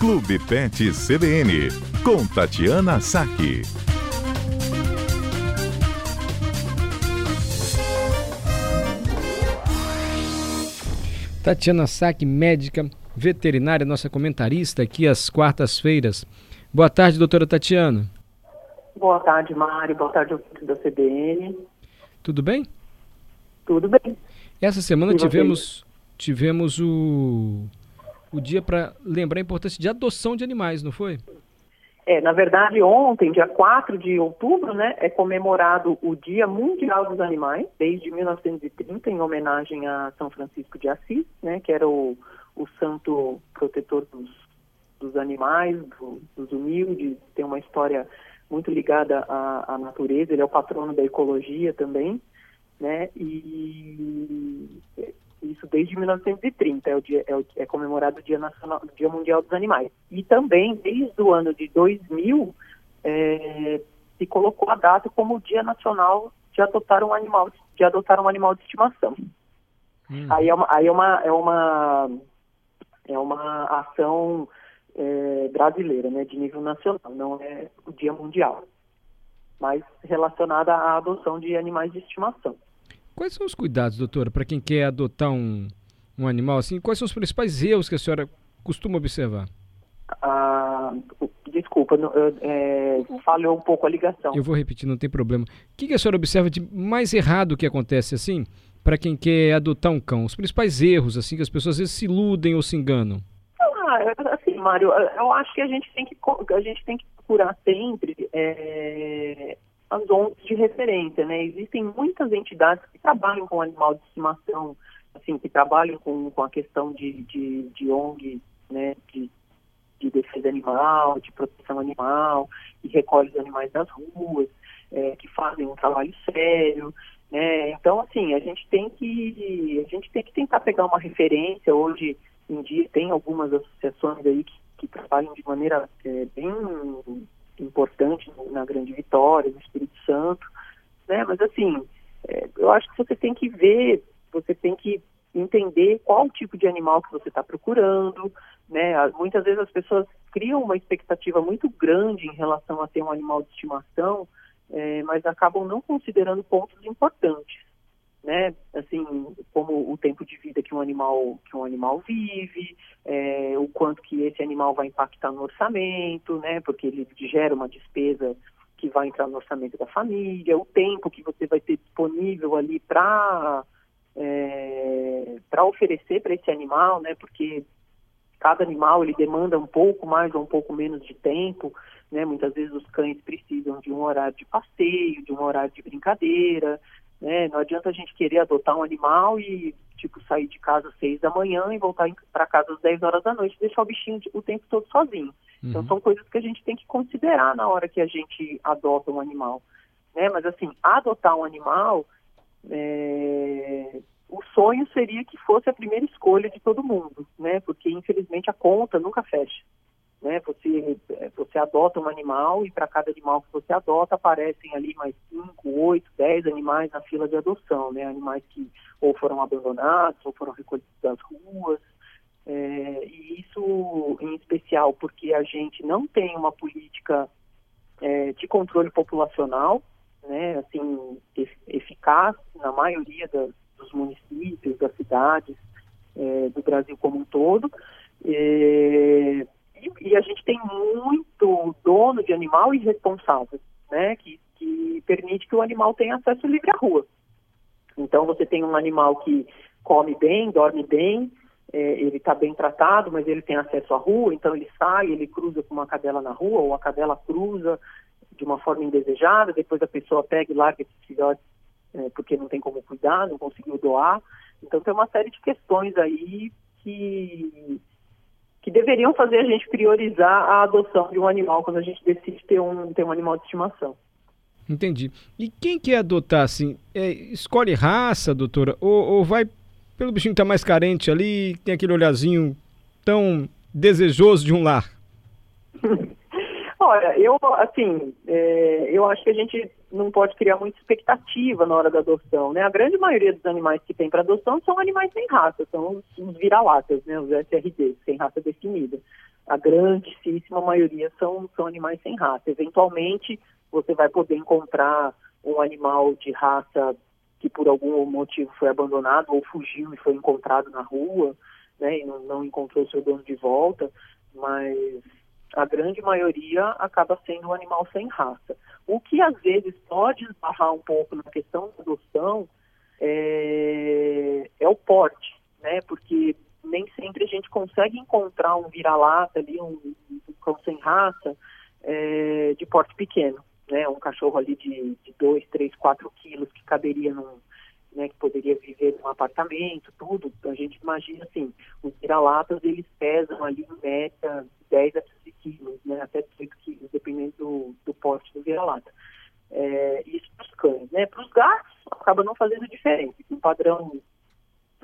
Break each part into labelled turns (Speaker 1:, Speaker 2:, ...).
Speaker 1: Clube Pet CBN, com Tatiana Saque.
Speaker 2: Tatiana Saque, médica veterinária, nossa comentarista aqui às quartas-feiras. Boa tarde, doutora Tatiana.
Speaker 3: Boa tarde, Mário. Boa tarde, ouvinte da CBN.
Speaker 2: Tudo bem?
Speaker 3: Tudo bem.
Speaker 2: Essa semana tivemos, tivemos o, o dia para lembrar a importância de adoção de animais, não foi?
Speaker 3: É, na verdade, ontem, dia 4 de outubro, né, é comemorado o Dia Mundial dos Animais, desde 1930, em homenagem a São Francisco de Assis, né, que era o, o santo protetor dos, dos animais, do, dos humildes, tem uma história muito ligada à, à, natureza, ele é o patrono da ecologia também, né, e isso desde 1930, é, o dia, é, o, é comemorado o dia, Nacional, o dia Mundial dos Animais. E também, desde o ano de 2000, é, se colocou a data como o Dia Nacional de adotar um animal, de adotar um animal de estimação. Hum. Aí, é uma, aí é uma, é uma, é uma ação é, brasileira, né, de nível nacional, não é o Dia Mundial, mas relacionada à adoção de animais de estimação.
Speaker 2: Quais são os cuidados, doutora, para quem quer adotar um, um animal assim? Quais são os principais erros que a senhora costuma observar?
Speaker 3: Ah, desculpa, é, falhou um pouco a ligação.
Speaker 2: Eu vou repetir, não tem problema. O que, que a senhora observa de mais errado que acontece assim para quem quer adotar um cão? Os principais erros assim que as pessoas às vezes se iludem ou se enganam?
Speaker 3: Ah, assim, Mário, eu acho que a gente tem que a gente tem que procurar sempre é, as ONGs de referência, né? Existem muitas entidades que trabalham com animal de estimação, assim, que trabalham com, com a questão de, de, de né, de, de defesa animal, de proteção animal, e recolhem os animais das ruas, é, que fazem um trabalho sério, né? Então, assim, a gente tem que a gente tem que tentar pegar uma referência. Hoje em dia tem algumas associações aí que, que trabalham de maneira é, bem importante na Grande Vitória, no Espírito Santo, né? Mas assim, é, eu acho que você tem que ver, você tem que entender qual tipo de animal que você está procurando, né? Muitas vezes as pessoas criam uma expectativa muito grande em relação a ter um animal de estimação, é, mas acabam não considerando pontos importantes né? Assim, como o tempo de vida que um animal que um animal vive, é, o quanto que esse animal vai impactar no orçamento, né? Porque ele gera uma despesa que vai entrar no orçamento da família, o tempo que você vai ter disponível ali para é, para oferecer para esse animal, né? Porque cada animal ele demanda um pouco mais ou um pouco menos de tempo, né? Muitas vezes os cães precisam de um horário de passeio, de um horário de brincadeira, né? Não adianta a gente querer adotar um animal e, tipo, sair de casa às seis da manhã e voltar para casa às 10 horas da noite e deixar o bichinho o tempo todo sozinho. Então, uhum. Então, são coisas que a gente tem que considerar na hora que a gente adota um animal. Né? Mas, assim, adotar um animal, é... o sonho seria que fosse a primeira escolha de todo mundo, né? Porque, infelizmente, a conta nunca fecha né? Você, é, você adota um animal e para cada animal que você adota aparecem ali mais 5, 8, 10 animais na fila de adoção, né? Animais que ou foram abandonados ou foram recolhidos das ruas. É, e isso em especial porque a gente não tem uma política é, de controle populacional, né? Assim, eficaz na maioria dos municípios, das cidades é, do Brasil como um todo. É, e, a gente tem muito dono de animal irresponsável, né? Que, que permite que o animal tenha acesso livre à rua. Então você tem um animal que come bem, dorme bem, é, ele está bem tratado, mas ele tem acesso à rua, então ele sai, ele cruza com uma cadela na rua, ou a cadela cruza de uma forma indesejada, depois a pessoa pega e larga esses filhotes é, porque não tem como cuidar, não conseguiu doar. Então tem uma série de questões aí que deveriam fazer a gente priorizar a adoção de um animal quando a gente decide ter um, ter um animal de estimação.
Speaker 2: Entendi. E quem quer adotar, assim, é, escolhe raça, doutora, ou, ou vai pelo bichinho que está mais carente ali, tem aquele olhazinho tão desejoso de um lar?
Speaker 3: Olha, eu, assim, é, eu acho que a gente não pode criar muita expectativa na hora da adoção, né? A grande maioria dos animais que tem para adoção são animais sem raça, são os, os vira-latas, né? Os SRDs, sem raça definida. a grandíssima maioria são, são animais sem raça. Eventualmente, você vai poder encontrar um animal de raça que por algum motivo foi abandonado ou fugiu e foi encontrado na rua, né, e não, não encontrou seu dono de volta, mas a grande maioria acaba sendo um animal sem raça. O que às vezes pode esbarrar um pouco na questão da adoção é, é o porte, né? Porque nem sempre a gente consegue encontrar um vira-lata ali, um, um, cão sem raça é, de porte pequeno, né? Um cachorro ali de 2, 3, 4 quilos que caberia num, né, que poderia viver num apartamento, tudo. A gente imagina assim, os vira-latas eles pesam ali em média 10 a 15 quilos, né, até 18 quilos, dependendo do, do porte do vira-lata. É, isso para os cães. Né? Para os gatos, acaba não fazendo diferença. O padrão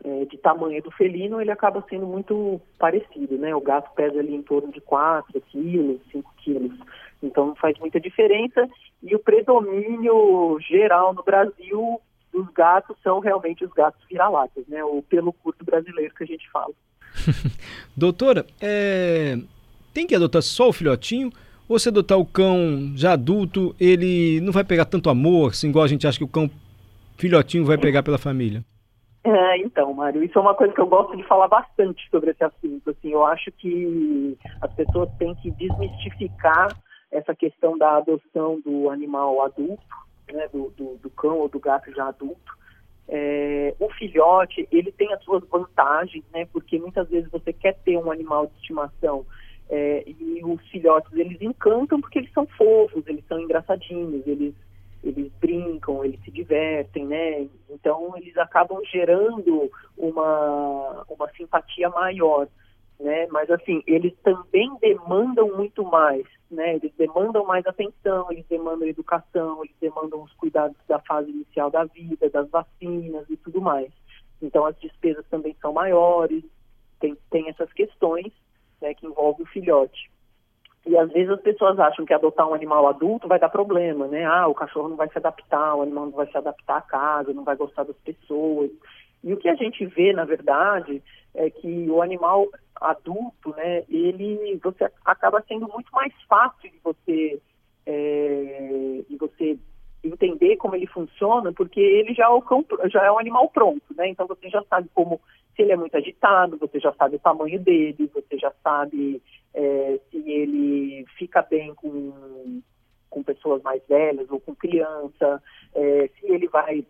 Speaker 3: é, de tamanho do felino, ele acaba sendo muito parecido. Né? O gato pesa ali em torno de 4 quilos, 5 quilos. Então não faz muita diferença. E o predomínio geral no Brasil dos gatos são realmente os gatos vira-latas, né? O pelo curto brasileiro que a gente fala.
Speaker 2: Doutora, é... tem que adotar só o filhotinho? Ou se adotar o cão já adulto, ele não vai pegar tanto amor, assim, igual a gente acha que o cão filhotinho vai pegar pela família?
Speaker 3: É, então, Mário, isso é uma coisa que eu gosto de falar bastante sobre esse assunto. Assim, eu acho que as pessoas têm que desmistificar essa questão da adoção do animal adulto, né, do, do, do, cão ou do gato já adulto. É, o filhote, ele tem as suas vantagens, né, porque muitas vezes você quer ter um animal de estimação é, e os filhotes, eles encantam porque eles são fofos, eles são engraçadinhos, eles eles brincam, eles se divertem, né? Então eles acabam gerando uma, uma simpatia maior, né? Mas assim, eles também demandam muito mais, né? Eles demandam mais atenção, eles demandam educação, eles demandam os cuidados da fase inicial da vida, das vacinas e tudo mais. Então as despesas também são maiores, tem, tem essas questões né, que envolvem o filhote. E às vezes as pessoas acham que adotar um animal adulto vai dar problema, né? Ah, o cachorro não vai se adaptar, o animal não vai se adaptar à casa, não vai gostar das pessoas. E o que a gente vê, na verdade, é que o animal adulto, né, ele você acaba sendo muito mais fácil de você é, de você entender como ele funciona, porque ele já é, o cão, já é um animal pronto, né? Então você já sabe como se ele é muito agitado, você já sabe o tamanho dele, você já sabe é, se ele fica bem com, com pessoas mais velhas ou com criança, é, se ele vai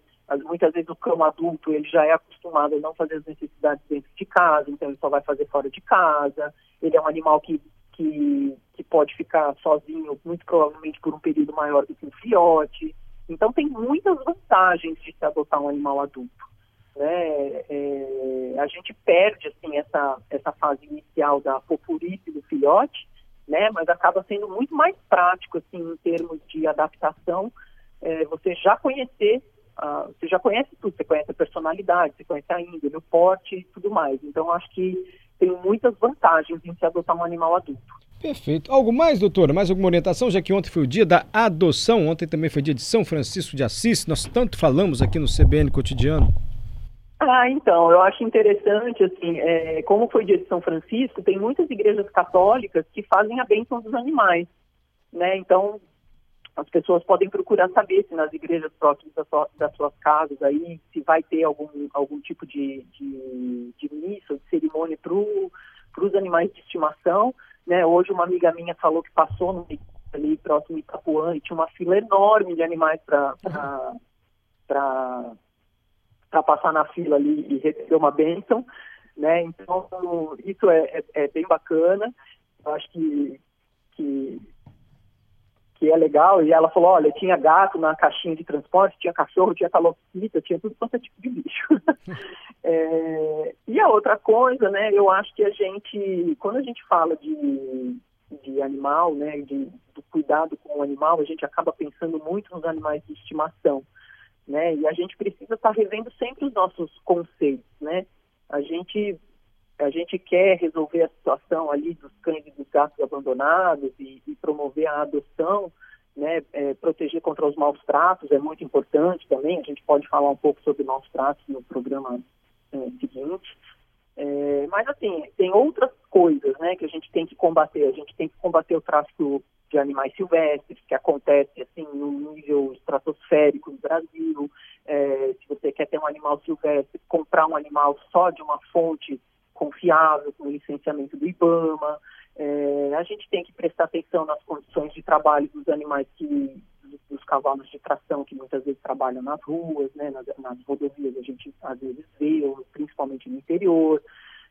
Speaker 3: muitas vezes o cão adulto ele já é acostumado a não fazer as necessidades dentro de casa, então ele só vai fazer fora de casa. Ele é um animal que, que, que pode ficar sozinho, muito provavelmente por um período maior do que um filhote. Então tem muitas vantagens de se adotar um animal adulto. Né? É, a gente perde assim essa, essa fase inicial da popurice do filhote, né? mas acaba sendo muito mais prático assim em termos de adaptação. É, você já conhecer, uh, você já conhece tudo, você conhece a personalidade, você conhece a índole, o porte e tudo mais. Então acho que tem muitas vantagens em se adotar um animal adulto.
Speaker 2: Perfeito. Algo mais, doutora? Mais alguma orientação? Já que ontem foi o dia da adoção, ontem também foi dia de São Francisco de Assis, nós tanto falamos aqui no CBN Cotidiano.
Speaker 3: Ah, então, eu acho interessante, assim, é, como foi dia de São Francisco, tem muitas igrejas católicas que fazem a bênção dos animais, né? Então, as pessoas podem procurar saber se nas igrejas próximas das, suas, das suas casas aí, se vai ter algum, algum tipo de, de, de missa, de cerimônia para os animais de estimação, né? Hoje uma amiga minha falou que passou no, ali próximo de Itapuã e tinha uma fila enorme de animais para para para passar na fila ali e receber uma bênção, né? Então, isso é, é, é, bem bacana. Eu acho que, que, que é legal. E ela falou, olha, tinha gato na caixinha de transporte, tinha cachorro, tinha calopsita, tinha tudo quanto é tipo de bicho. é, e a outra coisa, né, eu acho que a gente, quando a gente fala de, de animal, né, de, do cuidado com o animal, a gente acaba pensando muito nos animais de estimação né? E a gente precisa estar tá revendo sempre os nossos conceitos, né? A gente a gente quer resolver a situação ali dos cães e dos gatos abandonados e, e promover a adoção, né? É, proteger contra os maus tratos é muito importante também. A gente pode falar um pouco sobre maus tratos no programa é, seguinte. É, Mas assim, tem outras coisas, né, que a gente tem que combater. A gente tem que combater o tráfico de animais silvestres, que acontece assim no nível estratosférico no Brasil. É, se você quer ter um animal silvestre, comprar um animal só de uma fonte confiável, com licenciamento do IBAMA. É, a gente tem que prestar atenção nas condições de trabalho dos animais que dos cavalos de tração que muitas vezes trabalham nas ruas, né, nas, nas rodovias a gente às vezes vê, principalmente no interior.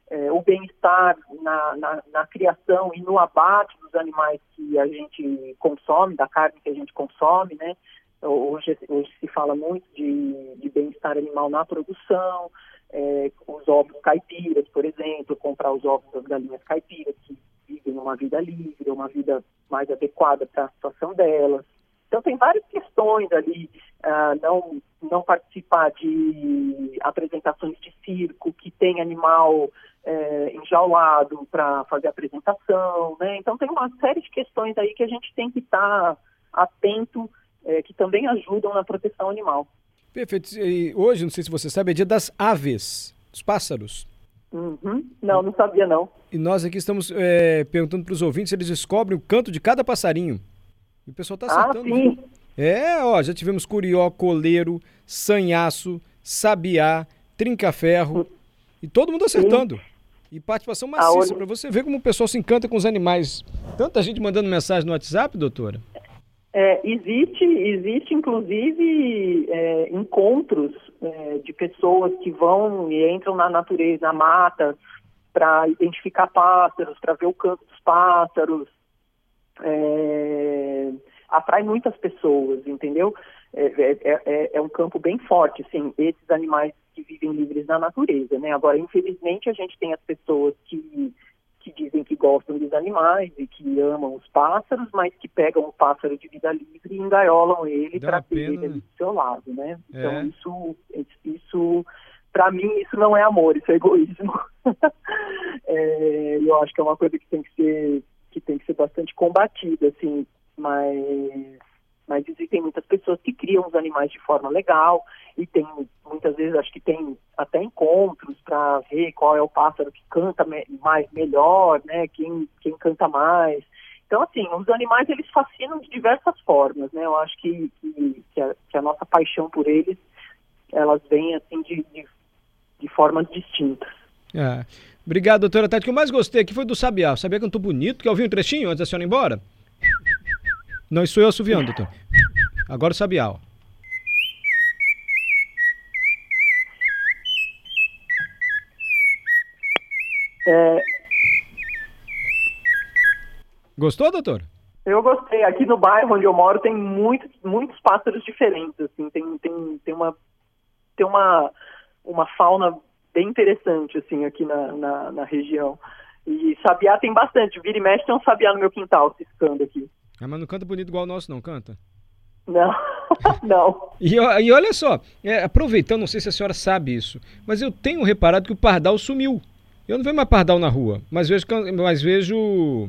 Speaker 3: É, o bem-estar na, na, na, criação e no abate dos animais que a gente consome, da carne que a gente consome, né? Hoje, hoje se fala muito de, de bem-estar animal na produção, é, os ovos caipiras, por exemplo, comprar os ovos das galinhas caipiras que vivem uma vida livre, uma vida mais adequada para a situação delas. Então tem várias questões ali, uh, não, não participar de apresentações de circo que tem animal é, enjaulado para fazer apresentação, né? Então tem uma série de questões aí que a gente tem que estar tá atento, é, que também ajudam na proteção animal.
Speaker 2: Perfeito. E hoje, não sei se você sabe, é dia das aves, dos pássaros.
Speaker 3: Uhum. Não, não sabia não.
Speaker 2: E nós aqui estamos é, perguntando para os ouvintes se eles descobrem o canto de cada passarinho. E o pessoal está acertando.
Speaker 3: Ah, sim.
Speaker 2: É, ó, já tivemos curió, coleiro, sanhaço, sabiá, trinca-ferro. E todo mundo acertando. Sim. E participação maciça, para você ver como o pessoal se encanta com os animais. Tanta gente mandando mensagem no WhatsApp, doutora.
Speaker 3: É, existe, existe inclusive é, encontros é, de pessoas que vão e entram na natureza, na mata, para identificar pássaros, para ver o canto dos pássaros. É, atrai muitas pessoas, entendeu? É, é, é, um campo bem forte, assim, esses animais que vivem livres na natureza, né? Agora, infelizmente, a gente tem as pessoas que, que dizem que gostam dos animais e que amam os pássaros, mas que pegam o pássaro de vida livre e engaiolam ele para ter ele do seu lado, né? Então, é. isso, isso para mim, isso não é amor, isso é egoísmo. é, eu acho que é uma coisa que tem que ser que tem que ser bastante combatida, assim, mas mas existem muitas pessoas que criam os animais de forma legal e tem muitas vezes acho que tem até encontros para ver qual é o pássaro que canta mais melhor, né? Quem quem canta mais. Então assim, os animais eles fascinam de diversas formas, né? Eu acho que que, que, a, que a, nossa paixão por eles elas vêm assim de, de, de formas distintas.
Speaker 2: É. Obrigado, doutora Tati. O que eu mais gostei aqui foi do Sabiá. O Sabiá cantou bonito. Quer ouvir um trechinho antes da senhora ir embora? Não, isso sou eu assoviando, doutor. Agora o Sabiá, ó. É... Gostou, doutor?
Speaker 3: Eu gostei. Aqui no bairro onde eu moro tem muitos, muitos pássaros diferentes. Assim, tem, tem, tem uma tem uma, uma fauna bem interessante assim aqui na, na, na região. E sabiá tem bastante. Vira e mexe tem um sabiá no meu quintal ciscando aqui.
Speaker 2: Ah, mas não canta bonito igual o nosso, não, canta?
Speaker 3: Não, não.
Speaker 2: E, e, olha só, é, aproveitando, não sei se a senhora sabe isso, mas eu tenho reparado que o pardal sumiu. Eu não vejo mais pardal na rua, mas vejo, mas vejo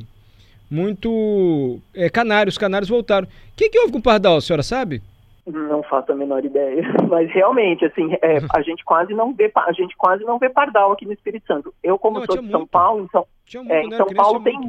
Speaker 2: muito é, canários, canários voltaram. O que, que houve com o pardal, a senhora sabe?
Speaker 3: Não faço a menor ideia, mas realmente, assim, é, a gente quase não vê, a gente quase não vê pardal aqui no Espírito Santo. Eu, como não, sou de muito. São Paulo, então, muito, é, em São Paulo tem,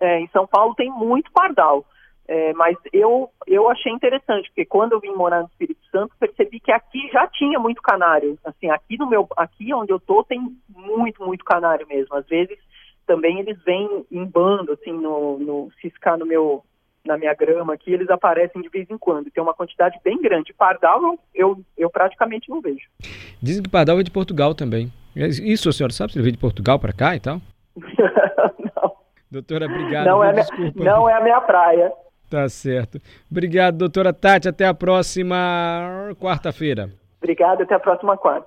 Speaker 3: é, em São Paulo tem muito pardal. É, mas eu, eu achei interessante, porque quando eu vim morar no Espírito Santo, percebi que aqui já tinha muito canário. Assim, aqui no meu, aqui onde eu tô tem muito, muito canário mesmo. Às vezes também eles vêm em bando, assim, no, no ciscar no meu, na minha grama aqui, eles aparecem de vez em quando. Tem uma quantidade bem grande. Pardal eu, eu, praticamente não vejo.
Speaker 2: Dizem que pardal é de Portugal também. Isso a senhora sabe se ele veio de Portugal para cá e tal?
Speaker 3: não.
Speaker 2: Doutora, obrigado.
Speaker 3: Não, é, Desculpa. não é a minha praia.
Speaker 2: Tá certo. Obrigado, doutora Tati. Até a próxima quarta-feira.
Speaker 3: Obrigado, até a próxima quarta.